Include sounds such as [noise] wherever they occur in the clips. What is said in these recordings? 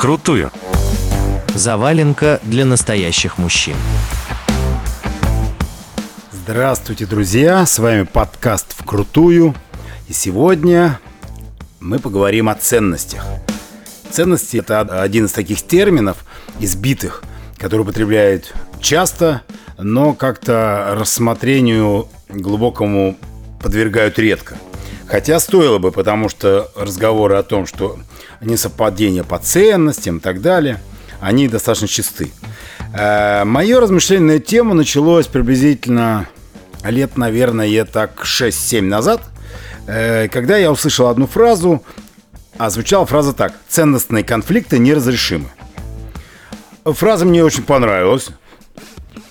Вкрутую. Заваленка для настоящих мужчин. Здравствуйте, друзья! С вами подкаст «Вкрутую». И сегодня мы поговорим о ценностях. Ценности – это один из таких терминов, избитых, который употребляют часто, но как-то рассмотрению глубокому подвергают редко. Хотя стоило бы, потому что разговоры о том, что несовпадение по ценностям и так далее, они достаточно чисты. Э, Мое размышление на эту тему началось приблизительно лет, наверное, так 6-7 назад, э, когда я услышал одну фразу, а звучала фраза так «ценностные конфликты неразрешимы». Фраза мне очень понравилась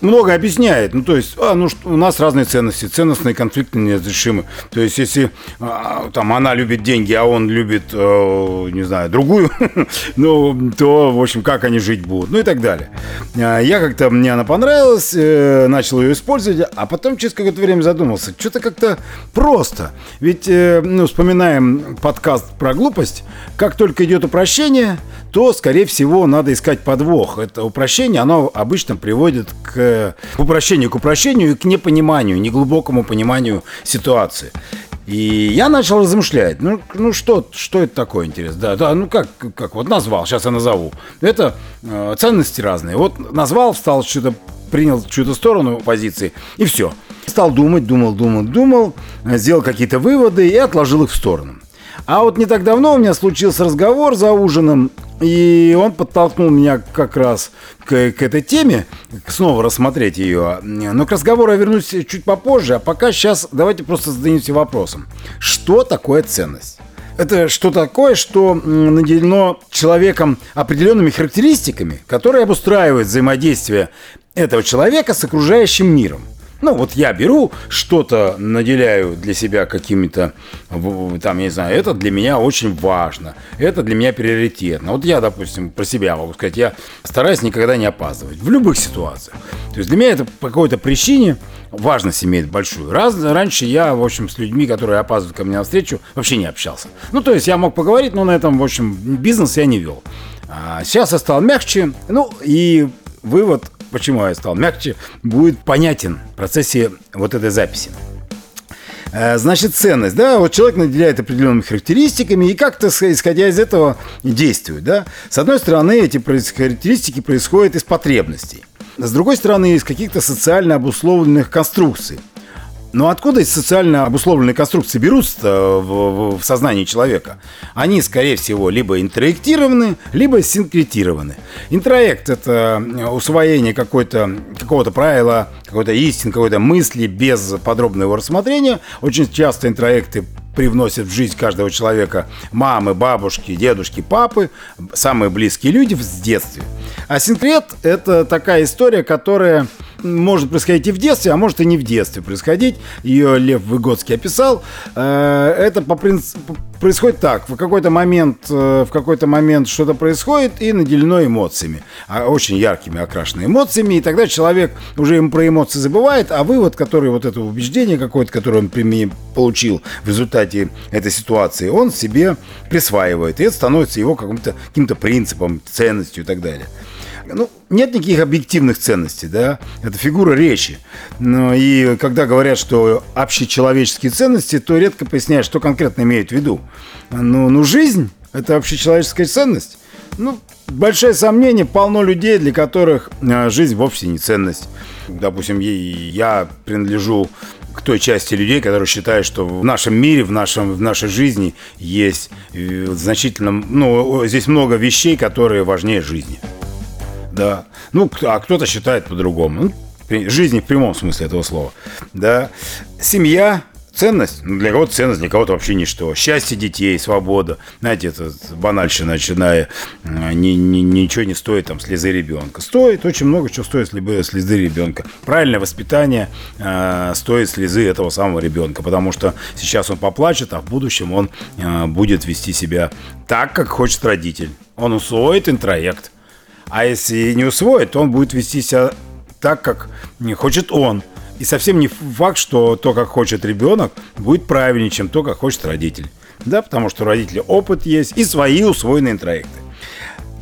много объясняет. Ну, то есть, а, ну, у нас разные ценности, ценностные конфликты неразрешимы. То есть, если а, там она любит деньги, а он любит, э, не знаю, другую, [laughs] ну, то, в общем, как они жить будут, ну и так далее. А, я как-то, мне она понравилась, э, начал ее использовать, а потом через какое-то время задумался, что-то как-то просто. Ведь, э, ну, вспоминаем подкаст про глупость, как только идет упрощение, то, скорее всего, надо искать подвох. Это упрощение, оно обычно приводит к к упрощению, к упрощению и к непониманию, неглубокому пониманию ситуации. И я начал размышлять, ну, ну что, что это такое, интересно? Да, да, ну как, как, вот назвал, сейчас я назову. Это э, ценности разные. Вот назвал, встал что-то, принял чью-то сторону позиции, и все. Стал думать, думал, думал, думал, сделал какие-то выводы и отложил их в сторону. А вот не так давно у меня случился разговор за ужином, и он подтолкнул меня как раз к, к этой теме, снова рассмотреть ее. Но к разговору я вернусь чуть попозже, а пока сейчас давайте просто зададимся вопросом. Что такое ценность? Это что такое, что наделено человеком определенными характеристиками, которые обустраивают взаимодействие этого человека с окружающим миром. Ну, вот я беру что-то, наделяю для себя какими-то, там, я не знаю, это для меня очень важно, это для меня приоритетно. Вот я, допустим, про себя могу сказать, я стараюсь никогда не опаздывать в любых ситуациях. То есть для меня это по какой-то причине важность имеет большую. Раз, раньше я, в общем, с людьми, которые опаздывают ко мне на встречу, вообще не общался. Ну, то есть я мог поговорить, но на этом, в общем, бизнес я не вел. А сейчас я стал мягче, ну, и вывод почему я стал мягче, будет понятен в процессе вот этой записи. Э, значит, ценность, да, вот человек наделяет определенными характеристиками и как-то, исходя из этого, действует, да. С одной стороны, эти характеристики происходят из потребностей. С другой стороны, из каких-то социально обусловленных конструкций. Но откуда эти социально обусловленные конструкции берутся в, в, в сознании человека? Они, скорее всего, либо интроектированы, либо синкретированы. Интроект – это усвоение какой-то, какого-то правила, какой-то истины, какой-то мысли без подробного рассмотрения. Очень часто интроекты привносят в жизнь каждого человека мамы, бабушки, дедушки, папы, самые близкие люди в детстве. А синкрет – это такая история, которая может происходить и в детстве, а может и не в детстве происходить. Ее Лев Выгодский описал. Э, это по принципу происходит так. В какой-то момент, э, в какой-то момент что-то происходит и наделено эмоциями. А очень яркими окрашенными эмоциями. И тогда человек уже им про эмоции забывает, а вывод, который вот это убеждение какое-то, которое он получил в результате этой ситуации, он себе присваивает. И это становится его каким-то каким принципом, ценностью и так далее ну, нет никаких объективных ценностей, да, это фигура речи. Но и когда говорят, что общечеловеческие ценности, то редко поясняют, что конкретно имеют в виду. Ну, ну жизнь – это общечеловеческая ценность. Ну, большое сомнение, полно людей, для которых а, жизнь вовсе не ценность. Допустим, я принадлежу к той части людей, которые считают, что в нашем мире, в, нашем, в нашей жизни есть э, значительно, ну, здесь много вещей, которые важнее жизни. Да. Ну, а кто-то считает по-другому. Ну, жизни в прямом смысле этого слова. Да. Семья ценность, ну, для кого-то ценность, для кого-то вообще ничто. Счастье детей, свобода. Знаете, это банальщина, начиная, ни, ни, ничего не стоит там слезы ребенка. Стоит очень много чего стоит слезы ребенка. Правильное воспитание э, стоит слезы этого самого ребенка, потому что сейчас он поплачет, а в будущем он э, будет вести себя так, как хочет родитель. Он усвоит интроект. А если не усвоит, то он будет вести себя так, как не хочет он. И совсем не факт, что то, как хочет ребенок, будет правильнее, чем то, как хочет родитель. Да, потому что у родителя опыт есть и свои усвоенные интроекты.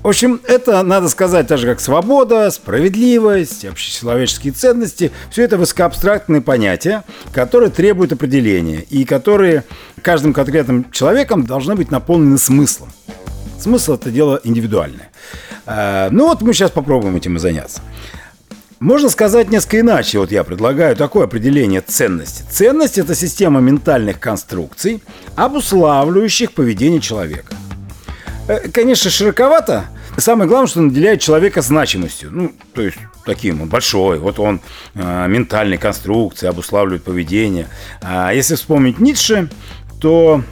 В общем, это, надо сказать, так же как свобода, справедливость, общечеловеческие ценности. Все это высокоабстрактные понятия, которые требуют определения и которые каждым конкретным человеком должны быть наполнены смыслом. Смысл – это дело индивидуальное. А, ну вот мы сейчас попробуем этим и заняться. Можно сказать несколько иначе. Вот я предлагаю такое определение ценности. Ценность – это система ментальных конструкций, обуславливающих поведение человека. Э, конечно, широковато. Самое главное, что наделяет человека значимостью. Ну, то есть таким, он большой, вот он э, ментальной конструкции, обуславливает поведение. А если вспомнить Ницше, то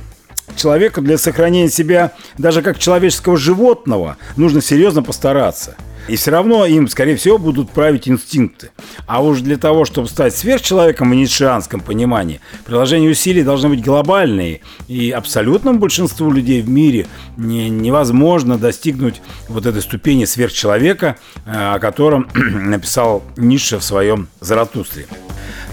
человеку для сохранения себя даже как человеческого животного нужно серьезно постараться – и все равно им, скорее всего, будут править инстинкты. А уж для того, чтобы стать сверхчеловеком в ницшеанском понимании, приложение усилий должны быть глобальные. И абсолютному большинству людей в мире не, невозможно достигнуть вот этой ступени сверхчеловека, э, о котором [clears throat] написал Ницше в своем «Заратустре».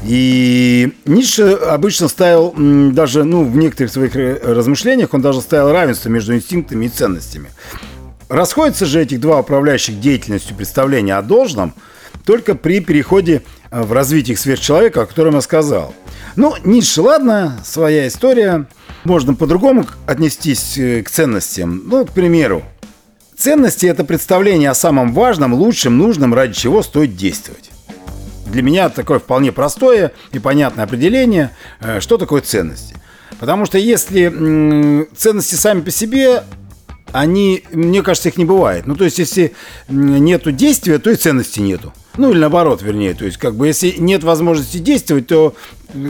И Ницше обычно ставил даже, ну, в некоторых своих размышлениях, он даже ставил равенство между инстинктами и ценностями. Расходятся же этих два управляющих деятельностью представления о должном только при переходе э, в развитие сверхчеловека, о котором я сказал. Ну, Ницше, ладно, своя история. Можно по-другому отнестись э, к ценностям. Ну, к примеру, ценности – это представление о самом важном, лучшем, нужном, ради чего стоит действовать. Для меня такое вполне простое и понятное определение, э, что такое ценности. Потому что если ценности сами по себе они, мне кажется, их не бывает. Ну, то есть, если нету действия, то и ценности нету. Ну, или наоборот, вернее. То есть, как бы, если нет возможности действовать, то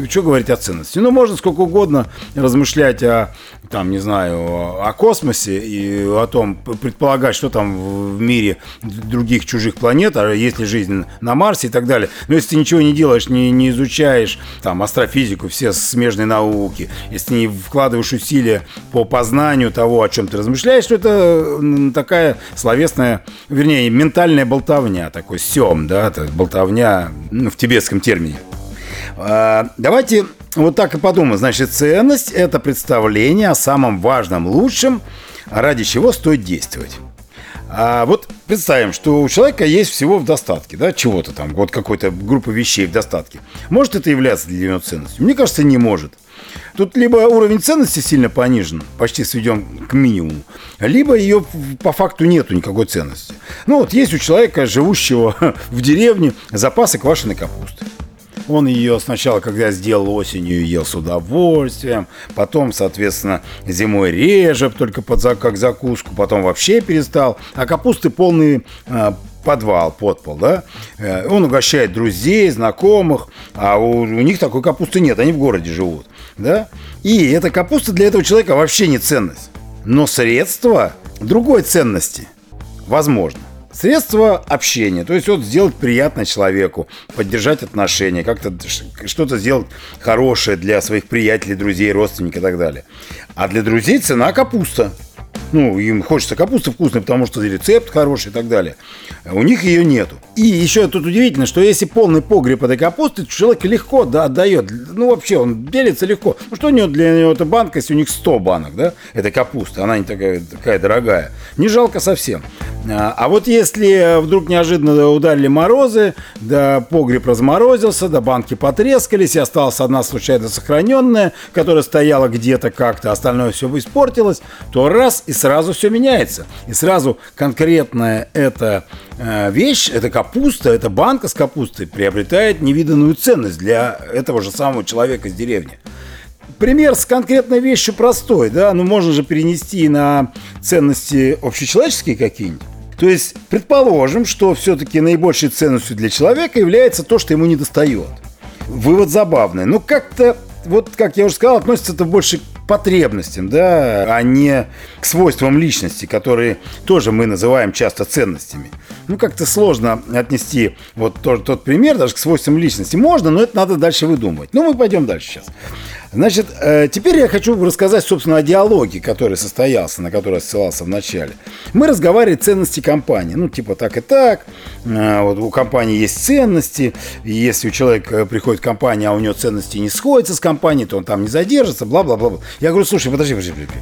что говорить о ценности? Ну, можно сколько угодно размышлять о, там, не знаю, о космосе и о том, предполагать, что там в мире других чужих планет, а есть ли жизнь на Марсе и так далее. Но если ты ничего не делаешь, не, не изучаешь там астрофизику, все смежные науки, если не вкладываешь усилия по познанию того, о чем ты размышляешь, то это такая словесная, вернее, ментальная болтовня, такой сем, да, болтовня ну, в тибетском термине. А, давайте вот так и подумаем. Значит, ценность – это представление о самом важном, лучшем, ради чего стоит действовать. А вот представим, что у человека есть всего в достатке, да, чего-то там, вот какой-то группы вещей в достатке. Может это являться для него ценностью? Мне кажется, не может. Тут либо уровень ценности сильно понижен, почти сведен к минимуму, либо ее по факту нету никакой ценности. Ну вот есть у человека, живущего [laughs] в деревне, запасы квашеной капусты. Он ее сначала, когда сделал осенью, ел с удовольствием, потом, соответственно, зимой реже, только под, как закуску, потом вообще перестал. А капусты полный э, подвал, подпол, да? Он угощает друзей, знакомых, а у, у них такой капусты нет, они в городе живут, да? И эта капуста для этого человека вообще не ценность. Но средство другой ценности возможно. Средство общения, то есть вот сделать приятно человеку, поддержать отношения, как-то что-то сделать хорошее для своих приятелей, друзей, родственников и так далее. А для друзей цена капуста. Ну, им хочется капуста вкусная, потому что рецепт хороший и так далее. У них ее нету. И еще тут удивительно, что если полный погреб этой капусты, человек легко да, отдает. Ну, вообще, он делится легко. Ну, что у него для него это банка, если у них 100 банок, да, этой капусты, она не такая, такая дорогая. Не жалко совсем. А, а вот если вдруг неожиданно ударили морозы, да погреб разморозился, да банки потрескались, и осталась одна случайно сохраненная, которая стояла где-то как-то, остальное все испортилось, то раз и сразу все меняется. И сразу конкретная эта э, вещь, эта капуста, эта банка с капустой приобретает невиданную ценность для этого же самого человека из деревни пример с конкретной вещью простой, да, ну можно же перенести на ценности общечеловеческие какие-нибудь. То есть, предположим, что все-таки наибольшей ценностью для человека является то, что ему не достает. Вывод забавный. Но как-то, вот как я уже сказал, относится это больше потребностям, да, а не к свойствам личности, которые тоже мы называем часто ценностями. Ну, как-то сложно отнести вот тот, тот пример даже к свойствам личности. Можно, но это надо дальше выдумывать. Ну, мы пойдем дальше сейчас. Значит, э, теперь я хочу рассказать, собственно, о диалоге, который состоялся, на который я ссылался в начале. Мы разговаривали о ценности компании. Ну, типа так и так. Э, вот у компании есть ценности. Если у человека приходит компания, а у него ценности не сходятся с компанией, то он там не задержится, бла-бла-бла. Я говорю, слушай, подожди, подожди, подожди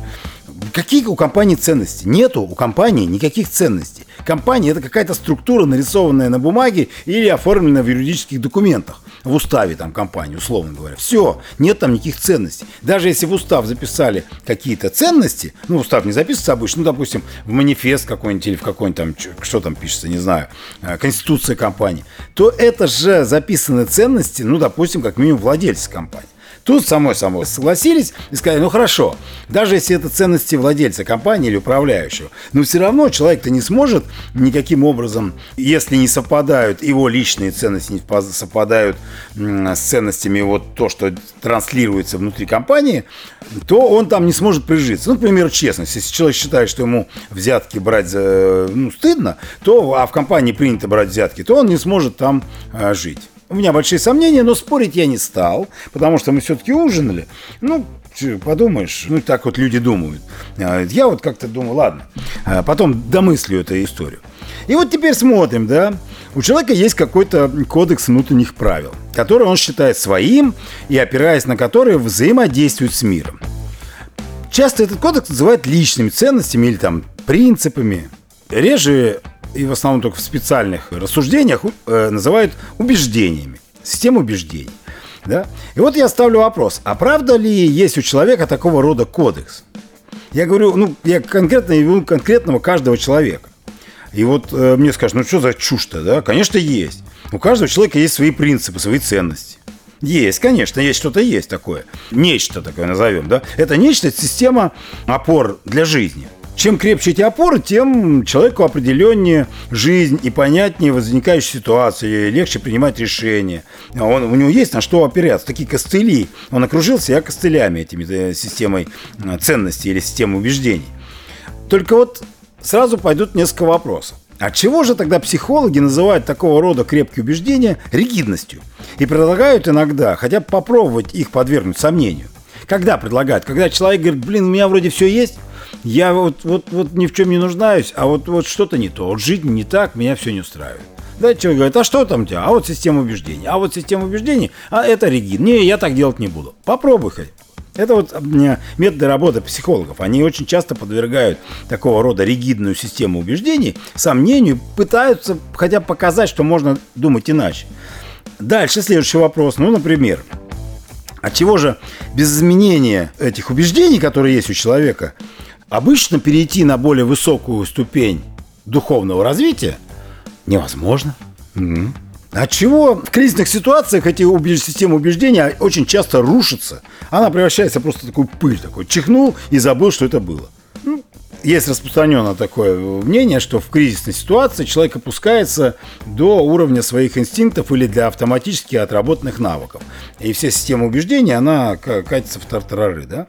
Какие у компании ценности? Нету у компании никаких ценностей. Компания – это какая-то структура, нарисованная на бумаге или оформленная в юридических документах. В уставе там компании, условно говоря. Все, нет там никаких ценностей. Даже если в устав записали какие-то ценности, ну, устав не записывается обычно, ну, допустим, в манифест какой-нибудь или в какой-нибудь там, что там пишется, не знаю, э, конституция компании, то это же записаны ценности, ну, допустим, как минимум владельца компании. Тут самой самой согласились и сказали, ну хорошо, даже если это ценности владельца компании или управляющего, но все равно человек-то не сможет никаким образом, если не совпадают его личные ценности, не совпадают с ценностями вот то, что транслируется внутри компании, то он там не сможет прижиться. Ну, например, честность. Если человек считает, что ему взятки брать за, ну, стыдно, то, а в компании принято брать взятки, то он не сможет там а, жить. У меня большие сомнения, но спорить я не стал, потому что мы все-таки ужинали. Ну, подумаешь, ну так вот люди думают. А, я вот как-то думаю, ладно, а потом домыслю эту историю. И вот теперь смотрим, да, у человека есть какой-то кодекс внутренних правил, который он считает своим и опираясь на который взаимодействует с миром. Часто этот кодекс называют личными ценностями или там принципами. Реже и в основном только в специальных рассуждениях э, называют убеждениями, систему убеждений. Да? И вот я ставлю вопрос, а правда ли есть у человека такого рода кодекс? Я говорю, ну, я конкретно имею конкретного каждого человека. И вот э, мне скажут, ну что за чушь-то, да? Конечно, есть. У каждого человека есть свои принципы, свои ценности. Есть, конечно, есть что-то есть такое. Нечто такое назовем, да? Это нечто, это система опор для жизни – чем крепче эти опоры, тем человеку определеннее жизнь и понятнее возникающие ситуации, легче принимать решения. Он, у него есть на что опереться, такие костыли. Он окружил себя костылями, этими э, системой э, ценностей или системой убеждений. Только вот сразу пойдут несколько вопросов. А чего же тогда психологи называют такого рода крепкие убеждения ригидностью? И предлагают иногда хотя бы попробовать их подвергнуть сомнению. Когда предлагают? Когда человек говорит, блин, у меня вроде все есть, я вот, вот, вот ни в чем не нуждаюсь, а вот, вот что-то не то. Вот жизнь не так, меня все не устраивает. Да, человек говорит, а что там у тебя? А вот система убеждений. А вот система убеждений, а это ригид. Не, я так делать не буду. Попробуй хоть. Это вот методы работы психологов. Они очень часто подвергают такого рода ригидную систему убеждений сомнению, пытаются хотя бы показать, что можно думать иначе. Дальше следующий вопрос. Ну, например, от чего же без изменения этих убеждений, которые есть у человека, Обычно перейти на более высокую ступень духовного развития невозможно. Угу. От чего в кризисных ситуациях эти убеж... системы убеждения очень часто рушатся. Она превращается просто в такую пыль, такой чихнул и забыл, что это было. Ну, есть распространенное такое мнение, что в кризисной ситуации человек опускается до уровня своих инстинктов или для автоматически отработанных навыков. И вся система убеждений, она катится в тартарары, да?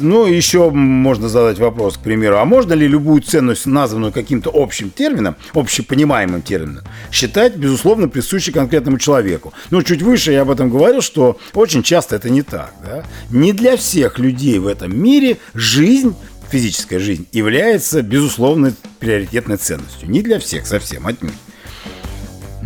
Ну, еще можно задать вопрос, к примеру, а можно ли любую ценность, названную каким-то общим термином, общепонимаемым термином, считать, безусловно, присущей конкретному человеку? Ну, чуть выше я об этом говорил, что очень часто это не так. Да? Не для всех людей в этом мире жизнь физическая жизнь является, безусловно, приоритетной ценностью. Не для всех совсем, отнюдь.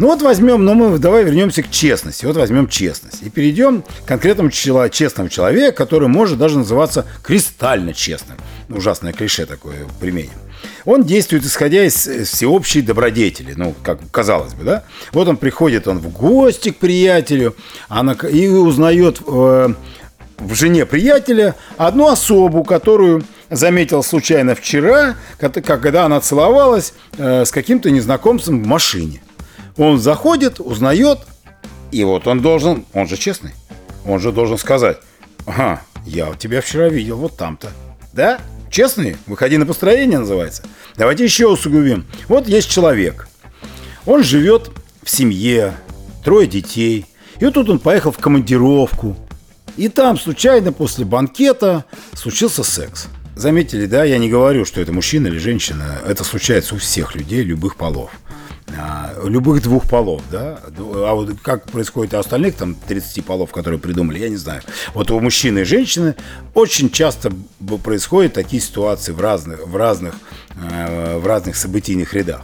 Ну вот возьмем, но мы давай вернемся к честности. Вот возьмем честность. И перейдем к конкретному честному человеку, который может даже называться кристально честным. Ужасное клише такое применим. Он действует, исходя из всеобщей добродетели, ну, как казалось бы, да? Вот он приходит, он в гости к приятелю, она, и узнает э, в жене приятеля одну особу, которую заметил случайно вчера, когда она целовалась э, с каким-то незнакомцем в машине. Он заходит, узнает, и вот он должен, он же честный, он же должен сказать, ага, я тебя вчера видел вот там-то. Да? Честный? Выходи на построение называется. Давайте еще усугубим. Вот есть человек. Он живет в семье, трое детей. И вот тут он поехал в командировку. И там случайно после банкета случился секс. Заметили, да, я не говорю, что это мужчина или женщина. Это случается у всех людей любых полов. А, любых двух полов, да, а вот как происходит у остальных, там, 30 полов, которые придумали, я не знаю. Вот у мужчины и женщины очень часто происходят такие ситуации в разных, в разных, э, в разных событийных рядах.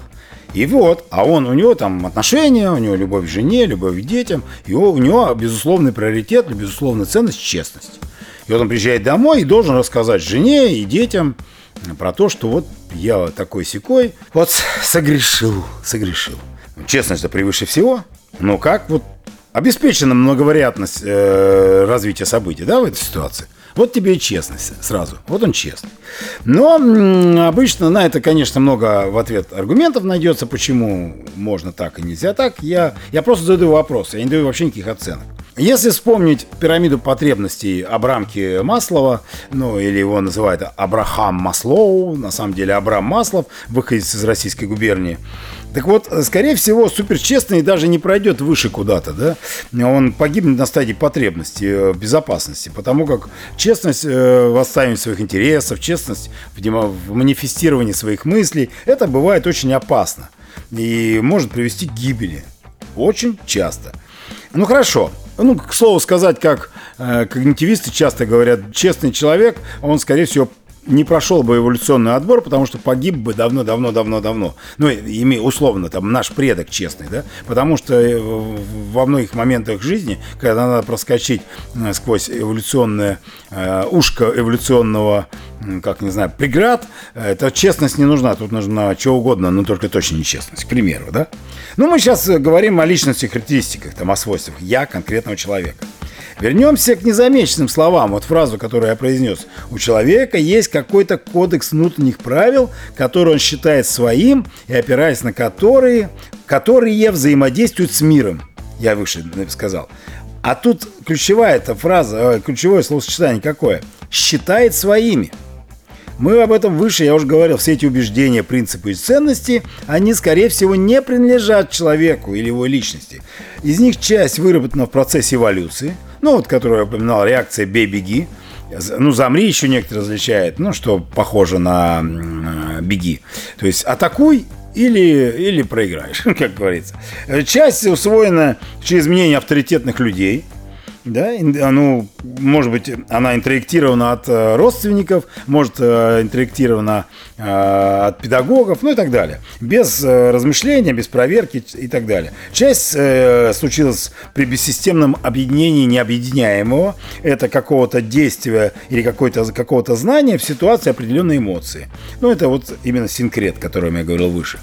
И вот, а он, у него там отношения, у него любовь к жене, любовь к детям, и у него безусловный приоритет, безусловная ценность – честность. И вот он приезжает домой и должен рассказать жене и детям про то, что вот я такой секой, вот согрешил, согрешил. Честность это превыше всего. Но как вот обеспечена многовариантность э, развития событий, да, в этой ситуации? Вот тебе и честность сразу. Вот он честный. Но обычно на это, конечно, много в ответ аргументов найдется, почему можно так и нельзя так. Я, я просто задаю вопрос, я не даю вообще никаких оценок. Если вспомнить пирамиду потребностей Абрамки Маслова, ну или его называют Абрахам Маслоу, на самом деле Абрам Маслов, выходец из российской губернии, так вот, скорее всего, суперчестный даже не пройдет выше куда-то, да? Он погибнет на стадии потребности, э, безопасности, потому как честность э, в отстаивании своих интересов, честность в, манифестировании своих мыслей, это бывает очень опасно и может привести к гибели. Очень часто. Ну хорошо. Ну, к слову сказать, как э, когнитивисты часто говорят, честный человек, он, скорее всего, не прошел бы эволюционный отбор, потому что погиб бы давно-давно-давно-давно. Ну, ими условно, там, наш предок честный, да? Потому что э, во многих моментах жизни, когда надо проскочить э, сквозь эволюционное э, ушко эволюционного, как не знаю, преград, эта честность не нужна. Тут нужна что угодно, но только точно не честность, к примеру, да? Ну, мы сейчас говорим о личности, характеристиках, там, о свойствах я конкретного человека. Вернемся к незамеченным словам. Вот фразу, которую я произнес. У человека есть какой-то кодекс внутренних правил, который он считает своим и опираясь на которые, которые взаимодействуют с миром. Я выше сказал. А тут ключевая эта фраза, э, ключевое словосочетание какое? Считает своими. Мы об этом выше, я уже говорил, все эти убеждения, принципы и ценности, они, скорее всего, не принадлежат человеку или его личности. Из них часть выработана в процессе эволюции – ну, вот, которую я упоминал, реакция «бей-беги». Ну, «замри» еще некоторые различают, ну, что похоже на «беги». То есть «атакуй» или, или проиграешь, [laughs] как говорится. Часть усвоена через мнение авторитетных людей – да, ну, может быть, она интроектирована от э, родственников, может, э, интроектирована э, от педагогов, ну и так далее. Без размышления, без проверки и так далее. Часть случилась при бессистемном объединении необъединяемого. Это какого-то действия или какого-то какого знания в ситуации определенной эмоции. Ну, это вот именно синкрет, о котором я говорил выше.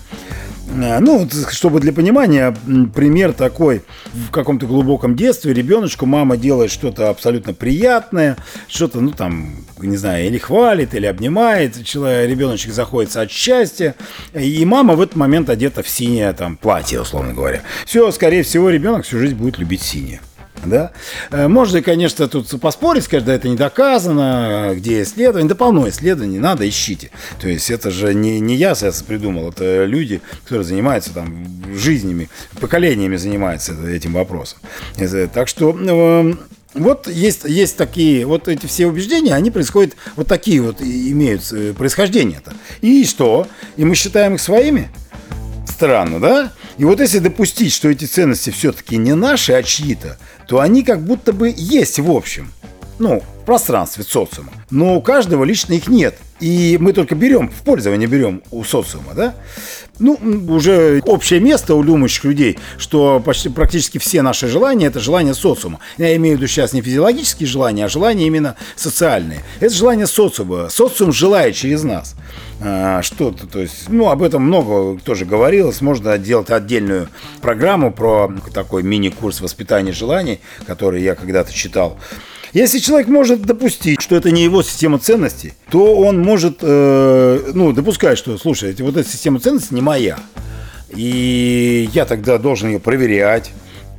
Э, ну, чтобы для понимания, пример такой. В каком-то глубоком детстве ребеночку мама делает что-то абсолютно приятное, что-то, ну, там, не знаю, или хвалит, или обнимает, человек, ребеночек заходится от счастья, и мама в этот момент одета в синее там платье, условно говоря. Все, скорее всего, ребенок всю жизнь будет любить синее. Да? Э, можно, конечно, тут поспорить, сказать, да, это не доказано, где исследование. Да полно исследований, надо, ищите. То есть это же не, не я сейчас придумал, это люди, которые занимаются там жизнями, поколениями занимаются этим вопросом. Так что эм, вот есть, есть такие, вот эти все убеждения, они происходят, вот такие вот имеют э, происхождение-то. И что? И мы считаем их своими? Странно, да? И вот если допустить, что эти ценности все-таки не наши, а чьи-то, то они как будто бы есть в общем. Ну, пространстве социума. Но у каждого лично их нет. И мы только берем, в пользование берем у социума, да? Ну, уже общее место у думающих людей, что почти практически все наши желания – это желания социума. Я имею в виду сейчас не физиологические желания, а желания именно социальные. Это желание социума. Социум желает через нас а, что-то. То есть, ну, об этом много тоже говорилось. Можно делать отдельную программу про такой мини-курс воспитания желаний, который я когда-то читал. Если человек может допустить, что это не его система ценностей, то он может, э, ну, допускать, что, слушай, вот эта система ценностей не моя. И я тогда должен ее проверять,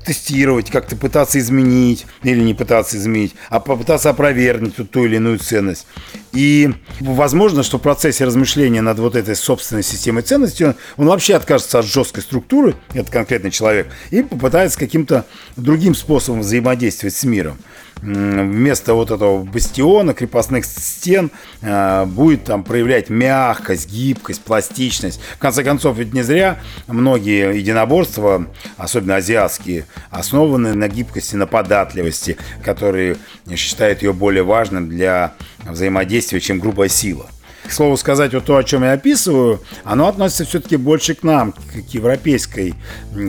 тестировать, как-то пытаться изменить или не пытаться изменить, а попытаться опровергнуть ту или иную ценность. И возможно, что в процессе размышления над вот этой собственной системой ценностей он, он вообще откажется от жесткой структуры, этот конкретный человек, и попытается каким-то другим способом взаимодействовать с миром вместо вот этого бастиона, крепостных стен, э, будет там проявлять мягкость, гибкость, пластичность. В конце концов, ведь не зря многие единоборства, особенно азиатские, основаны на гибкости, на податливости, которые считают ее более важным для взаимодействия, чем грубая сила. К слову сказать, вот то, о чем я описываю, оно относится все-таки больше к нам, к европейской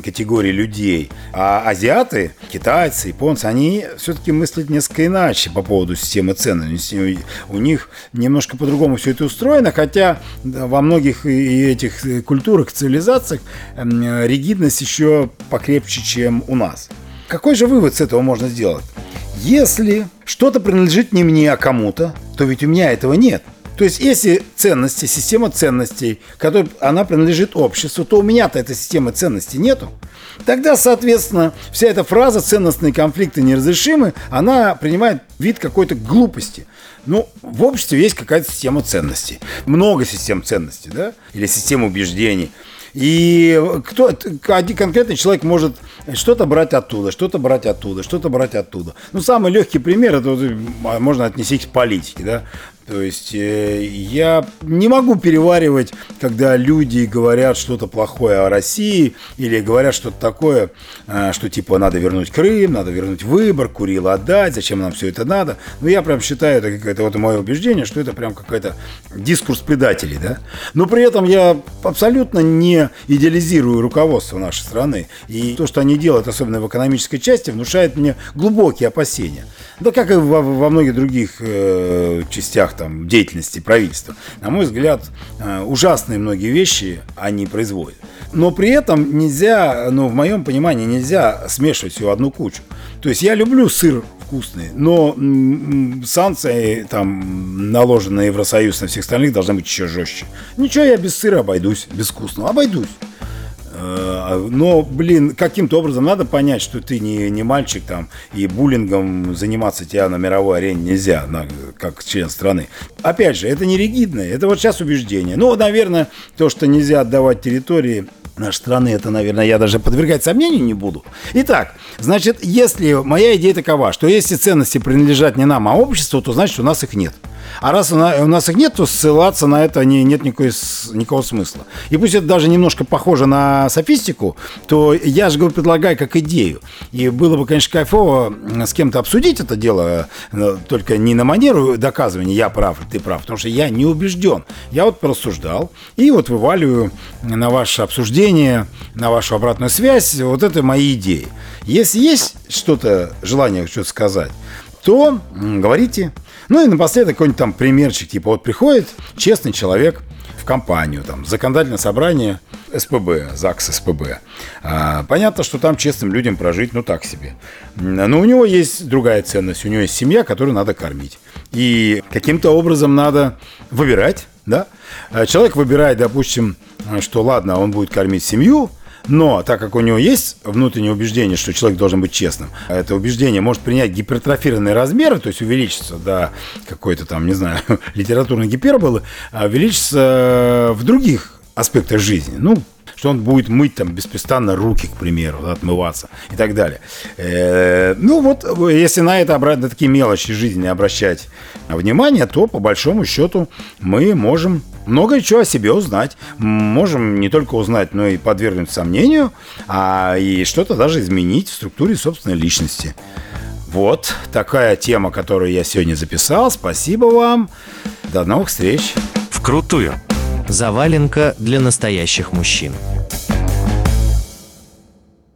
категории людей. А азиаты, китайцы, японцы, они все-таки мыслят несколько иначе по поводу системы ценностей. У них немножко по-другому все это устроено, хотя во многих этих культурах, цивилизациях ригидность еще покрепче, чем у нас. Какой же вывод с этого можно сделать? Если что-то принадлежит не мне, а кому-то, то ведь у меня этого нет. То есть, если ценности, система ценностей, которая, она принадлежит обществу, то у меня-то этой системы ценностей нету. Тогда, соответственно, вся эта фраза «ценностные конфликты неразрешимы», она принимает вид какой-то глупости. Ну, в обществе есть какая-то система ценностей. Много систем ценностей, да? Или система убеждений. И кто, один конкретный человек может что-то брать оттуда, что-то брать оттуда, что-то брать оттуда. Ну, самый легкий пример, это вот, можно отнести к политике, да. То есть э, я не могу переваривать, когда люди говорят что-то плохое о России или говорят что-то такое, э, что типа надо вернуть Крым, надо вернуть выбор, Курил отдать, зачем нам все это надо. Но я прям считаю, это какое-то вот мое убеждение, что это прям какой-то дискурс предателей, да. Но при этом я абсолютно не идеализирую руководство нашей страны. И то, что они делают, особенно в экономической части, внушает мне глубокие опасения. Да как и во, во многих других э, частях там, деятельности правительства. На мой взгляд, э, ужасные многие вещи они производят. Но при этом нельзя, ну, в моем понимании, нельзя смешивать все в одну кучу. То есть я люблю сыр вкусный, но санкции, там, наложенные на Евросоюз на всех остальных, должны быть еще жестче. Ничего, я без сыра обойдусь, без вкусного, обойдусь. Э, но, блин, каким-то образом надо понять, что ты не, не мальчик там, и буллингом заниматься тебя на мировой арене нельзя, на, как член страны. Опять же, это не ригидное, это вот сейчас убеждение. Ну, наверное, то, что нельзя отдавать территории нашей страны, это, наверное, я даже подвергать сомнению не буду. Итак, значит, если моя идея такова, что если ценности принадлежат не нам, а обществу, то значит у нас их нет. А раз у нас их нет, то ссылаться на это не, нет никакой, никакого смысла. И пусть это даже немножко похоже на софистику, то я же предлагаю как идею. И было бы, конечно, кайфово с кем-то обсудить это дело, э, только не на манеру доказывания «я прав, ты прав», потому что я не убежден. Я вот порассуждал и вот вываливаю на ваше обсуждение, на вашу обратную связь вот это мои идеи. Если есть что-то, желание что-то сказать, то говорите. Ну и напоследок какой-нибудь там примерчик, типа вот приходит честный человек в компанию, там, законодательное собрание СПБ, ЗАГС СПБ. А, понятно, что там честным людям прожить, ну так себе. Но у него есть другая ценность, у него есть семья, которую надо кормить. И каким-то образом надо выбирать, да? А человек выбирает, допустим, что ладно, он будет кормить семью, но так как у него есть внутреннее убеждение, что человек должен быть честным, это убеждение может принять гипертрофированные размеры, то есть увеличиться до какой-то там, не знаю, [laughs] литературной гиперболы, а увеличиться в других аспектах жизни. Ну, что он будет мыть там беспрестанно руки, к примеру, да, отмываться и так далее. Э, ну вот, если на это на такие мелочи жизни обращать внимание, то по большому счету мы можем много чего о себе узнать. Можем не только узнать, но и подвергнуть сомнению, а и что-то даже изменить в структуре собственной личности. Вот такая тема, которую я сегодня записал. Спасибо вам. До новых встреч. Вкрутую. Заваленка для настоящих мужчин.